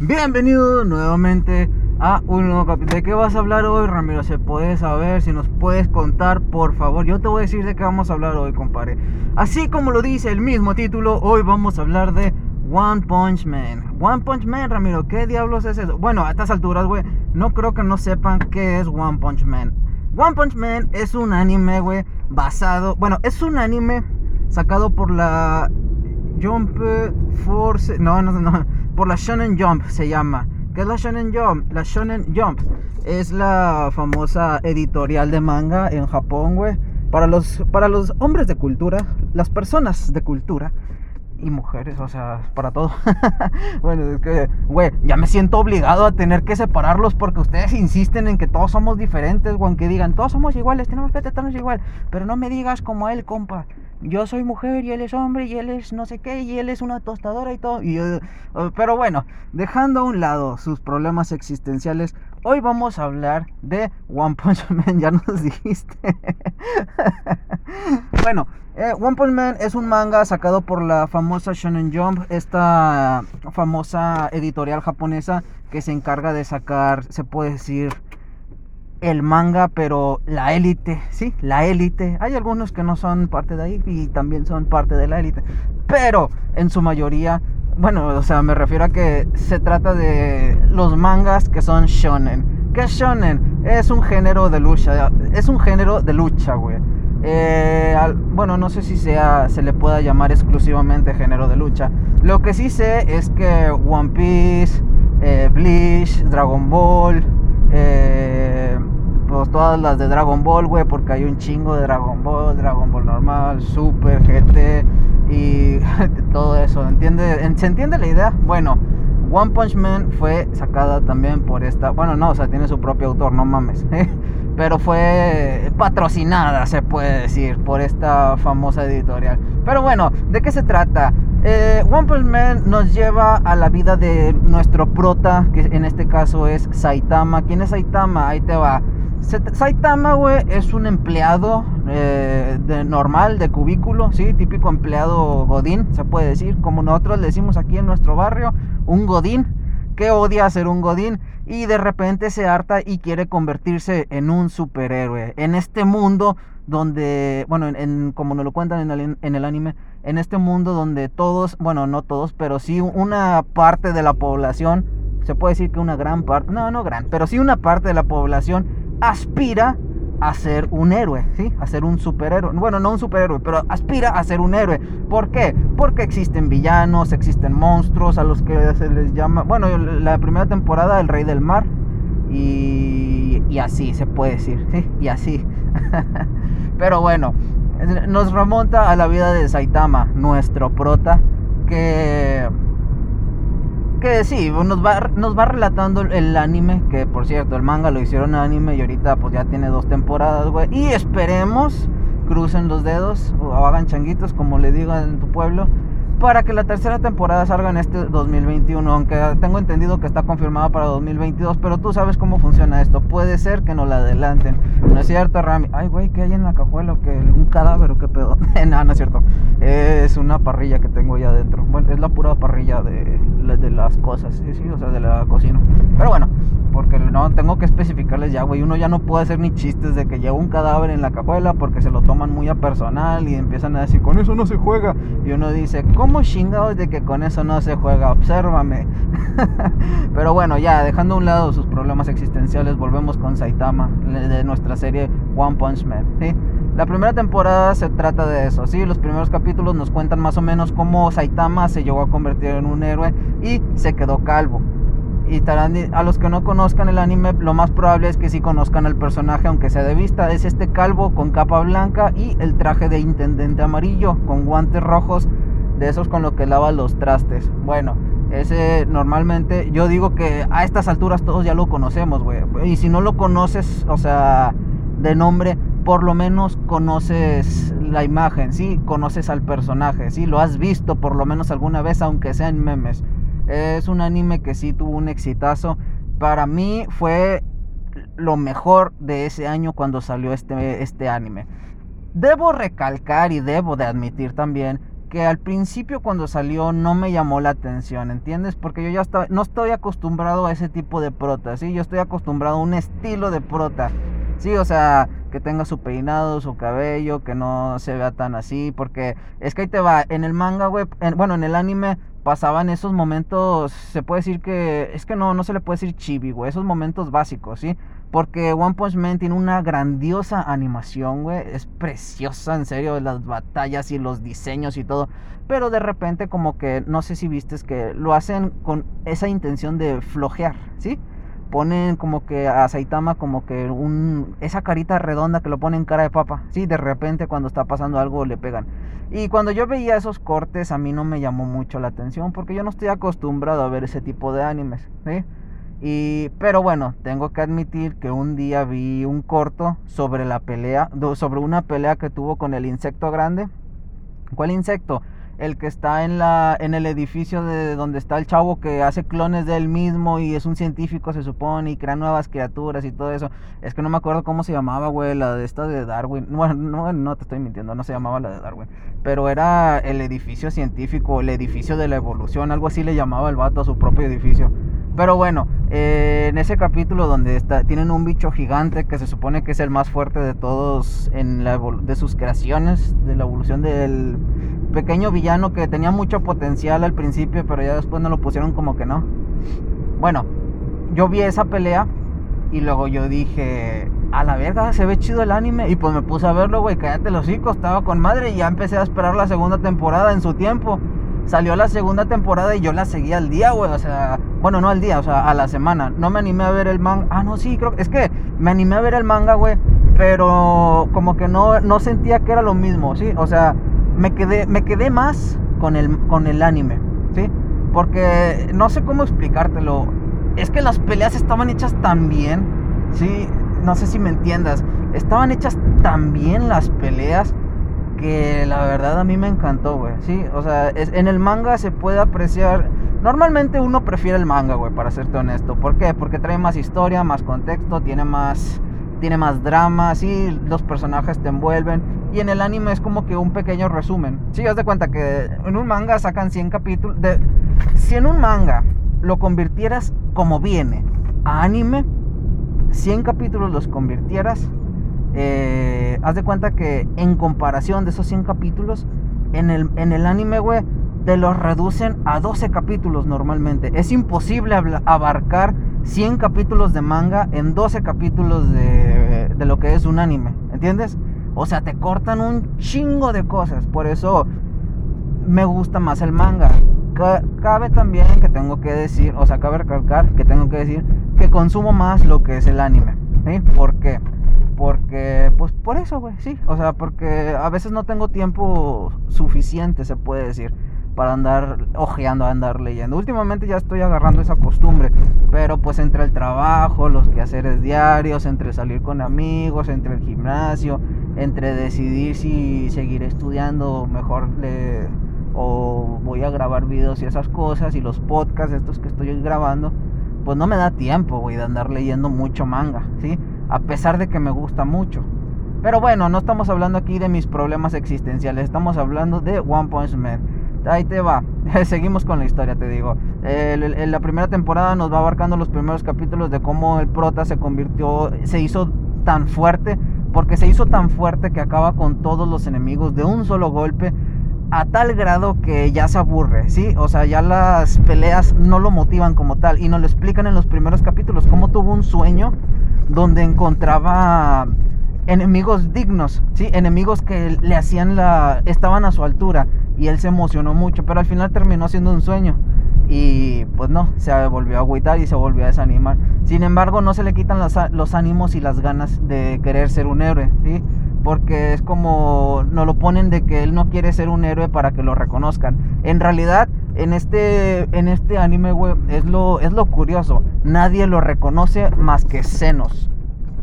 Bienvenido nuevamente a un nuevo capítulo. ¿De qué vas a hablar hoy, Ramiro? ¿Se puede saber? Si nos puedes contar, por favor. Yo te voy a decir de qué vamos a hablar hoy, compadre. Así como lo dice el mismo título, hoy vamos a hablar de One Punch Man. One Punch Man, Ramiro, ¿qué diablos es eso? Bueno, a estas alturas, güey, no creo que no sepan qué es One Punch Man. One Punch Man es un anime, güey, basado. Bueno, es un anime sacado por la Jump Force. No, no, no. Por la Shonen Jump se llama. ¿Qué es la Shonen Jump? La Shonen Jump es la famosa editorial de manga en Japón, güey. Para los, para los hombres de cultura, las personas de cultura y mujeres, o sea, para todo. bueno, es que, güey, ya me siento obligado a tener que separarlos porque ustedes insisten en que todos somos diferentes, güey, que digan, todos somos iguales, tenemos que tratarnos igual, pero no me digas como él, compa. Yo soy mujer y él es hombre y él es no sé qué y él es una tostadora y todo. Uh, pero bueno, dejando a un lado sus problemas existenciales, hoy vamos a hablar de One Punch Man, ya nos dijiste. bueno, eh, One Punch Man es un manga sacado por la famosa Shonen Jump, esta famosa editorial japonesa que se encarga de sacar, se puede decir, el manga, pero la élite, sí, la élite. Hay algunos que no son parte de ahí y también son parte de la élite, pero en su mayoría, bueno, o sea, me refiero a que se trata de los mangas que son shonen. ¿Qué es shonen? Es un género de lucha, es un género de lucha, güey. Eh, bueno, no sé si sea, se le pueda llamar exclusivamente género de lucha. Lo que sí sé es que One Piece, eh, Bleach, Dragon Ball, eh, pues todas las de Dragon Ball, güey, porque hay un chingo de Dragon Ball, Dragon Ball normal, Super, GT y todo eso. ¿Entiende? ¿Se entiende la idea? Bueno, One Punch Man fue sacada también por esta, bueno, no, o sea, tiene su propio autor, no mames. pero fue patrocinada, se puede decir, por esta famosa editorial. Pero bueno, ¿de qué se trata? Eh, One Punch Man nos lleva a la vida de nuestro prota, que en este caso es Saitama. ¿Quién es Saitama? Ahí te va. Saitama, güey, es un empleado eh, de normal, de cubículo, sí, típico empleado godín, se puede decir, como nosotros le decimos aquí en nuestro barrio, un godín que odia ser un godín y de repente se harta y quiere convertirse en un superhéroe. En este mundo donde, bueno, en, como nos lo cuentan en el, en el anime, en este mundo donde todos, bueno, no todos, pero sí una parte de la población, se puede decir que una gran parte, no, no gran, pero sí una parte de la población aspira a ser un héroe, ¿sí? A ser un superhéroe. Bueno, no un superhéroe, pero aspira a ser un héroe. ¿Por qué? Porque existen villanos, existen monstruos a los que se les llama... Bueno, la primera temporada, El Rey del Mar. Y, y así se puede decir, ¿sí? Y así. pero bueno, nos remonta a la vida de Saitama, nuestro prota, que sí, nos va, nos va relatando el anime, que por cierto, el manga lo hicieron anime y ahorita pues ya tiene dos temporadas, güey. Y esperemos, crucen los dedos o hagan changuitos, como le digo en tu pueblo, para que la tercera temporada salga en este 2021, aunque tengo entendido que está confirmada para 2022, pero tú sabes cómo funciona esto, puede ser que no la adelanten, ¿no es cierto, Rami? Ay, güey, ¿qué hay en la cajuela? ¿Que ¿Un cadáver o qué pedo? no, no es cierto, es una parrilla que tengo ya adentro, bueno, es la pura parrilla de, de las cosas, sí, o sea, de la cocina, pero bueno, porque no, tengo que especificarles ya, güey, uno ya no puede hacer ni chistes de que lleva un cadáver en la cajuela porque se lo toman muy a personal y empiezan a decir, con eso no se juega, y uno dice, ¿cómo? ¿Cómo chingados de que con eso no se juega? Obsérvame. Pero bueno, ya dejando a un lado sus problemas existenciales, volvemos con Saitama de nuestra serie One Punch Man. La primera temporada se trata de eso, ¿sí? Los primeros capítulos nos cuentan más o menos cómo Saitama se llegó a convertir en un héroe y se quedó calvo. Y a los que no conozcan el anime, lo más probable es que sí conozcan al personaje, aunque sea de vista. Es este calvo con capa blanca y el traje de intendente amarillo, con guantes rojos de esos con lo que lava los trastes. Bueno, ese normalmente, yo digo que a estas alturas todos ya lo conocemos, güey. Y si no lo conoces, o sea, de nombre, por lo menos conoces la imagen, ¿sí? Conoces al personaje, ¿sí? Lo has visto por lo menos alguna vez, aunque sea en memes. Es un anime que sí tuvo un exitazo. Para mí fue lo mejor de ese año cuando salió este, este anime. Debo recalcar y debo de admitir también que al principio cuando salió no me llamó la atención, ¿entiendes? Porque yo ya estaba, no estoy acostumbrado a ese tipo de prota, ¿sí? Yo estoy acostumbrado a un estilo de prota, ¿sí? O sea, que tenga su peinado, su cabello, que no se vea tan así, porque es que ahí te va, en el manga, güey, bueno, en el anime pasaban esos momentos, se puede decir que, es que no, no se le puede decir chibi, güey, esos momentos básicos, ¿sí? Porque One Punch Man tiene una grandiosa animación, güey. Es preciosa, en serio, las batallas y los diseños y todo. Pero de repente como que, no sé si viste, que lo hacen con esa intención de flojear, ¿sí? Ponen como que a Saitama como que un... Esa carita redonda que lo ponen cara de papa. Sí, de repente cuando está pasando algo le pegan. Y cuando yo veía esos cortes a mí no me llamó mucho la atención porque yo no estoy acostumbrado a ver ese tipo de animes, ¿sí? Y, pero bueno, tengo que admitir que un día vi un corto sobre la pelea, sobre una pelea que tuvo con el insecto grande. ¿Cuál insecto? El que está en la en el edificio de donde está el chavo que hace clones de él mismo y es un científico se supone y crea nuevas criaturas y todo eso. Es que no me acuerdo cómo se llamaba, güey, la de esta de Darwin. Bueno, no, no te estoy mintiendo, no se llamaba la de Darwin, pero era el edificio científico, el edificio de la evolución, algo así le llamaba el vato a su propio edificio. Pero bueno, eh, en ese capítulo donde está, tienen un bicho gigante que se supone que es el más fuerte de todos en la de sus creaciones, de la evolución del pequeño villano que tenía mucho potencial al principio, pero ya después no lo pusieron como que no. Bueno, yo vi esa pelea y luego yo dije, a la verga, se ve chido el anime. Y pues me puse a verlo, güey, cállate los hocico, estaba con madre y ya empecé a esperar la segunda temporada en su tiempo salió la segunda temporada y yo la seguí al día, güey. O sea, bueno, no al día, o sea, a la semana. No me animé a ver el manga. Ah, no, sí, creo que. Es que me animé a ver el manga, güey. Pero como que no, no sentía que era lo mismo, ¿sí? O sea, me quedé, me quedé más con el, con el anime, ¿sí? Porque no sé cómo explicártelo. Es que las peleas estaban hechas tan bien, ¿sí? No sé si me entiendas. Estaban hechas tan bien las peleas que la verdad a mí me encantó, güey. Sí, o sea, en el manga se puede apreciar. Normalmente uno prefiere el manga, güey, para serte honesto. ¿Por qué? Porque trae más historia, más contexto, tiene más tiene más drama, sí, los personajes te envuelven. Y en el anime es como que un pequeño resumen. Sí, haz de cuenta que en un manga sacan 100 capítulos. De, si en un manga lo convirtieras como viene a anime, 100 capítulos los convirtieras eh, haz de cuenta que en comparación de esos 100 capítulos, en el, en el anime, güey, te los reducen a 12 capítulos normalmente. Es imposible abarcar 100 capítulos de manga en 12 capítulos de, de lo que es un anime. ¿Entiendes? O sea, te cortan un chingo de cosas. Por eso me gusta más el manga. Cabe también que tengo que decir, o sea, cabe recalcar que tengo que decir que consumo más lo que es el anime. ¿sí? ¿Por qué? Porque, pues por eso, güey, sí. O sea, porque a veces no tengo tiempo suficiente, se puede decir, para andar ojeando, andar leyendo. Últimamente ya estoy agarrando esa costumbre, pero pues entre el trabajo, los quehaceres diarios, entre salir con amigos, entre el gimnasio, entre decidir si seguir estudiando mejor le, o voy a grabar videos y esas cosas y los podcasts estos que estoy grabando, pues no me da tiempo, güey, de andar leyendo mucho manga, ¿sí? A pesar de que me gusta mucho. Pero bueno, no estamos hablando aquí de mis problemas existenciales, estamos hablando de One Punch Man. Ahí te va, seguimos con la historia, te digo. En la primera temporada nos va abarcando los primeros capítulos de cómo el prota se convirtió, se hizo tan fuerte, porque se hizo tan fuerte que acaba con todos los enemigos de un solo golpe a tal grado que ya se aburre, ¿sí? O sea, ya las peleas no lo motivan como tal y nos lo explican en los primeros capítulos, cómo tuvo un sueño donde encontraba enemigos dignos, ¿sí? Enemigos que le hacían la... estaban a su altura y él se emocionó mucho, pero al final terminó siendo un sueño y pues no, se volvió a agüitar y se volvió a desanimar. Sin embargo, no se le quitan los, los ánimos y las ganas de querer ser un héroe, ¿sí? Porque es como nos lo ponen de que él no quiere ser un héroe para que lo reconozcan. En realidad, en este, en este anime, güey, es lo, es lo curioso. Nadie lo reconoce más que Xenos.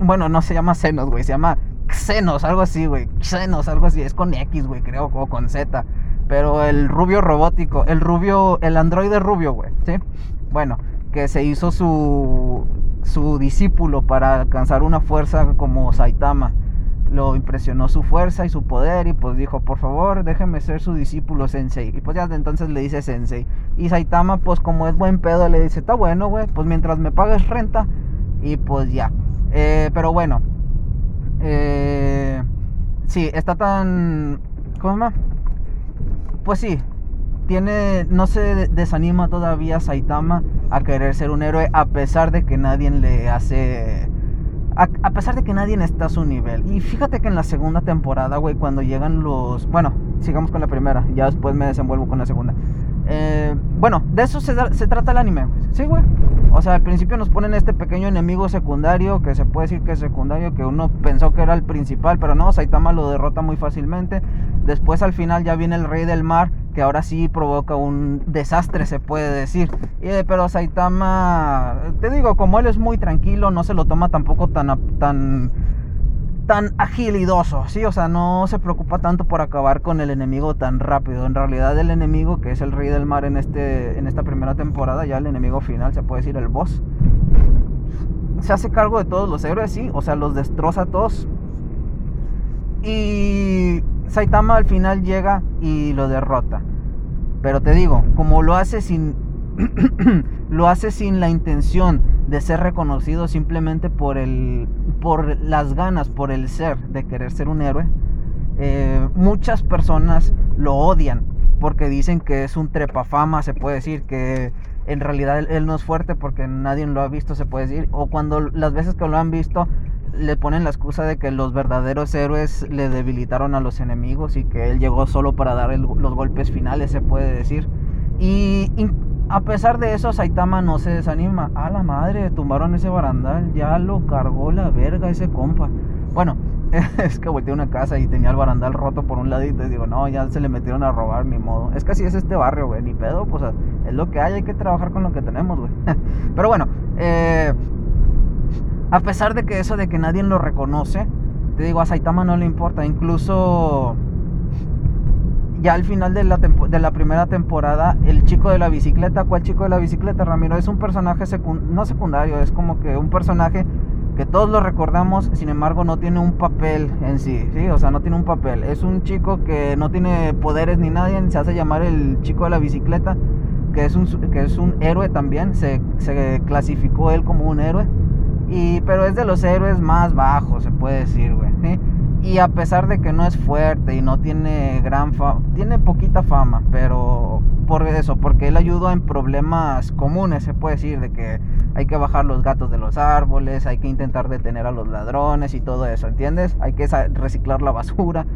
Bueno, no se llama Xenos, güey, se llama Xenos, algo así, güey. Xenos, algo así. Es con X, güey, creo, o con Z. Pero el rubio robótico, el rubio, el androide rubio, güey, ¿sí? Bueno, que se hizo su, su discípulo para alcanzar una fuerza como Saitama. Lo impresionó su fuerza y su poder y pues dijo, por favor, déjeme ser su discípulo sensei. Y pues ya de entonces le dice sensei. Y Saitama pues como es buen pedo le dice, está bueno, güey, pues mientras me pagues renta y pues ya. Eh, pero bueno, eh, sí, está tan... ¿Cómo se? Pues sí, tiene, no se desanima todavía Saitama a querer ser un héroe a pesar de que nadie le hace a, pesar de que nadie está a su nivel. Y fíjate que en la segunda temporada, güey, cuando llegan los... Bueno, sigamos con la primera, ya después me desenvuelvo con la segunda. Eh, bueno, de eso se, se trata el anime. Sí, güey. O sea, al principio nos ponen este pequeño enemigo secundario, que se puede decir que es secundario, que uno pensó que era el principal, pero no, Saitama lo derrota muy fácilmente. Después al final ya viene el rey del mar, que ahora sí provoca un desastre, se puede decir. pero Saitama, te digo, como él es muy tranquilo, no se lo toma tampoco tan... tan tan agilidoso, ¿sí? O sea, no se preocupa tanto por acabar con el enemigo tan rápido. En realidad el enemigo, que es el rey del mar en, este, en esta primera temporada, ya el enemigo final, se puede decir el boss, se hace cargo de todos los héroes, sí, o sea, los destroza a todos. Y Saitama al final llega y lo derrota. Pero te digo, como lo hace sin lo hace sin la intención de ser reconocido simplemente por el por las ganas, por el ser de querer ser un héroe, eh, muchas personas lo odian porque dicen que es un trepafama, se puede decir que en realidad él, no es fuerte porque nadie lo ha visto, se puede decir, o cuando las veces que lo han visto le ponen la excusa de que los verdaderos héroes le debilitaron a los enemigos y que él llegó solo para dar los golpes finales, se puede decir. Y a pesar de eso, Saitama no se desanima. A la madre, tumbaron ese barandal. Ya lo cargó la verga ese compa. Bueno, es que volteé una casa y tenía el barandal roto por un ladito. Y digo, no, ya se le metieron a robar, ni modo. Es que así es este barrio, güey. Ni pedo, pues es lo que hay. Hay que trabajar con lo que tenemos, güey. Pero bueno, eh, a pesar de que eso de que nadie lo reconoce, te digo, a Saitama no le importa. Incluso ya al final de la, de la primera temporada, el chico de la bicicleta, ¿cuál chico de la bicicleta, Ramiro? Es un personaje no secundario, es como que un personaje que todos lo recordamos, sin embargo no tiene un papel en sí, ¿sí? O sea, no tiene un papel. Es un chico que no tiene poderes ni nadie, se hace llamar el chico de la bicicleta, que es un, que es un héroe también, se, se clasificó él como un héroe, y, pero es de los héroes más bajos, se puede decir, güey, ¿sí? Y a pesar de que no es fuerte y no tiene gran fama, tiene poquita fama, pero por eso, porque él ayuda en problemas comunes, se puede decir, de que hay que bajar los gatos de los árboles, hay que intentar detener a los ladrones y todo eso, ¿entiendes? Hay que reciclar la basura.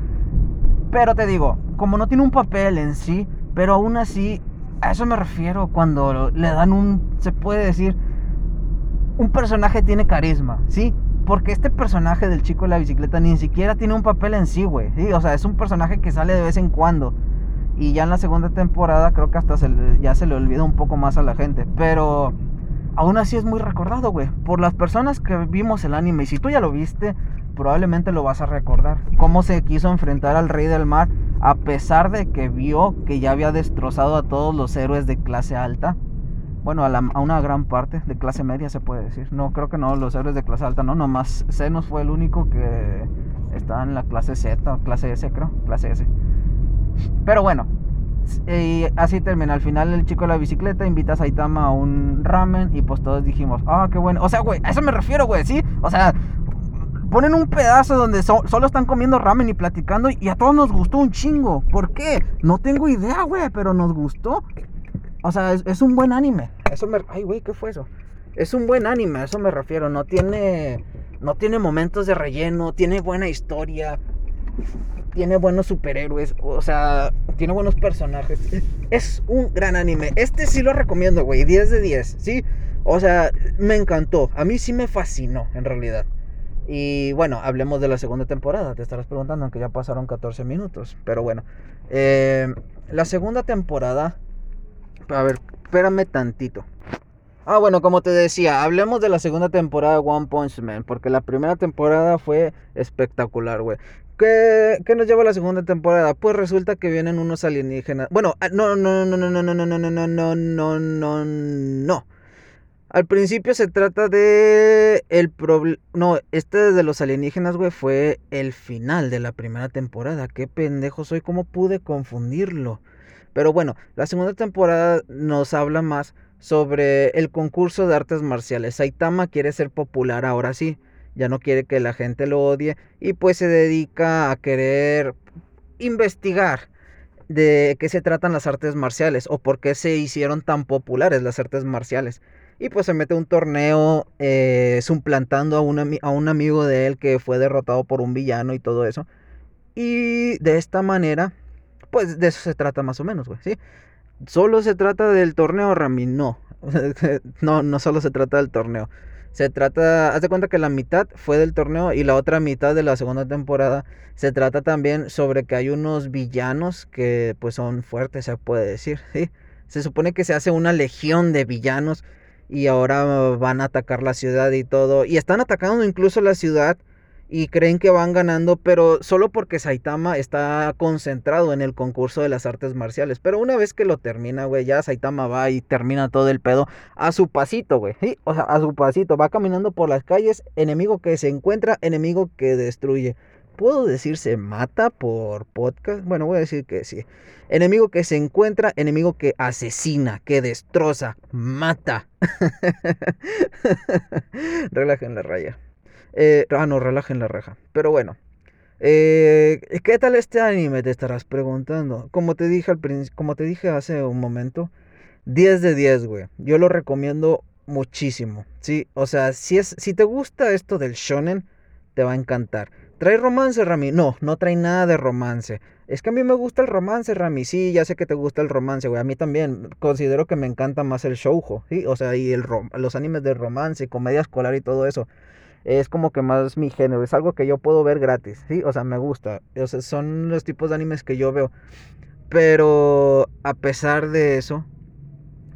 Pero te digo, como no tiene un papel en sí, pero aún así, a eso me refiero cuando le dan un, se puede decir, un personaje tiene carisma, ¿sí? Porque este personaje del chico de la bicicleta ni siquiera tiene un papel en sí, güey. ¿sí? O sea, es un personaje que sale de vez en cuando. Y ya en la segunda temporada creo que hasta ya se le olvida un poco más a la gente. Pero aún así es muy recordado, güey. Por las personas que vimos el anime. Y si tú ya lo viste, probablemente lo vas a recordar. Cómo se quiso enfrentar al rey del mar a pesar de que vio que ya había destrozado a todos los héroes de clase alta bueno, a, una gran parte de clase media se puede decir. No, creo que no, los héroes de clase alta, no, nomás Zenos fue el único que está en la clase Z, clase S creo, clase S. Pero bueno, y así termina. Al final el chico de la bicicleta invita a Saitama a un ramen y pues todos dijimos, ah, qué bueno. O sea, güey, a eso me refiero, güey, ¿sí? O sea, ponen un pedazo donde solo están comiendo ramen y platicando y a todos nos gustó un chingo. ¿Por qué? No tengo idea, güey, pero nos gustó. O sea, es, un buen anime. Eso me. Ay, güey, ¿qué fue eso? Es un buen anime, a eso me refiero. No tiene. No tiene momentos de relleno. Tiene buena historia. Tiene buenos superhéroes. O sea, tiene buenos personajes. Es un gran anime. Este sí lo recomiendo, güey. 10 de 10, ¿sí? O sea, me encantó. A mí sí me fascinó, en realidad. Y bueno, hablemos de la segunda temporada. Te estarás preguntando, aunque ya pasaron 14 minutos. Pero bueno, eh, la segunda temporada a ver, espérame tantito. Ah, bueno, como te decía, hablemos de la segunda temporada de One Punch Man, porque la primera temporada fue espectacular, güey. ¿Qué, ¿Qué, nos lleva a la segunda temporada? Pues resulta que vienen unos alienígenas. Bueno, no, no, no, no, no, no, no, no, no, no, no, no, no. Al principio se trata de el problema... No, este de los alienígenas, güey, fue el final de la primera temporada. Qué pendejo soy, ¿cómo pude confundirlo? Pero bueno, la segunda temporada nos habla más sobre el concurso de artes marciales. Saitama quiere ser popular ahora sí, ya no quiere que la gente lo odie y pues se dedica a querer investigar de qué se tratan las artes marciales o por qué se hicieron tan populares las artes marciales. Y pues se mete un torneo eh, suplantando a un, a un amigo de él que fue derrotado por un villano y todo eso. Y de esta manera, pues de eso se trata más o menos, güey, ¿sí? Solo se trata del torneo, Rami, no. no, no solo se trata del torneo. Se trata, haz de cuenta que la mitad fue del torneo y la otra mitad de la segunda temporada se trata también sobre que hay unos villanos que pues son fuertes, se puede decir, ¿sí? Se supone que se hace una legión de villanos y ahora van a atacar la ciudad y todo. Y están atacando incluso la ciudad y creen que van ganando, pero solo porque Saitama está concentrado en el concurso de las artes marciales. Pero una vez que lo termina, güey, ya Saitama va y termina todo el pedo a su pasito, güey. ¿sí? O sea, a su pasito. Va caminando por las calles, enemigo que se encuentra, enemigo que destruye. ¿Puedo decir se mata por podcast? Bueno, voy a decir que sí. Enemigo que se encuentra, enemigo que asesina, que destroza, mata. Relajen la raya. Eh, ah, no, relajen la raja. Pero bueno. Eh, ¿Qué tal este anime? Te estarás preguntando. Como te dije al como te dije hace un momento, 10 de 10, güey. Yo lo recomiendo muchísimo. Sí, o sea, si es si te gusta esto del shonen, te va a encantar. ¿Trae romance, Rami? No, no trae nada de romance. Es que a mí me gusta el romance, Rami. Sí, ya sé que te gusta el romance, güey. A mí también. Considero que me encanta más el shoujo, ¿sí? O sea, y el los animes de romance, comedia escolar y todo eso es como que más mi género, es algo que yo puedo ver gratis, ¿sí? O sea, me gusta, o sea, son los tipos de animes que yo veo. Pero a pesar de eso,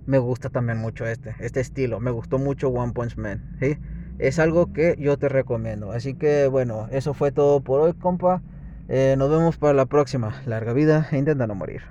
me gusta también mucho este, este estilo, me gustó mucho One Punch Man, ¿sí? Es algo que yo te recomiendo. Así que bueno, eso fue todo por hoy, compa. Eh, nos vemos para la próxima. Larga vida e intenta no morir.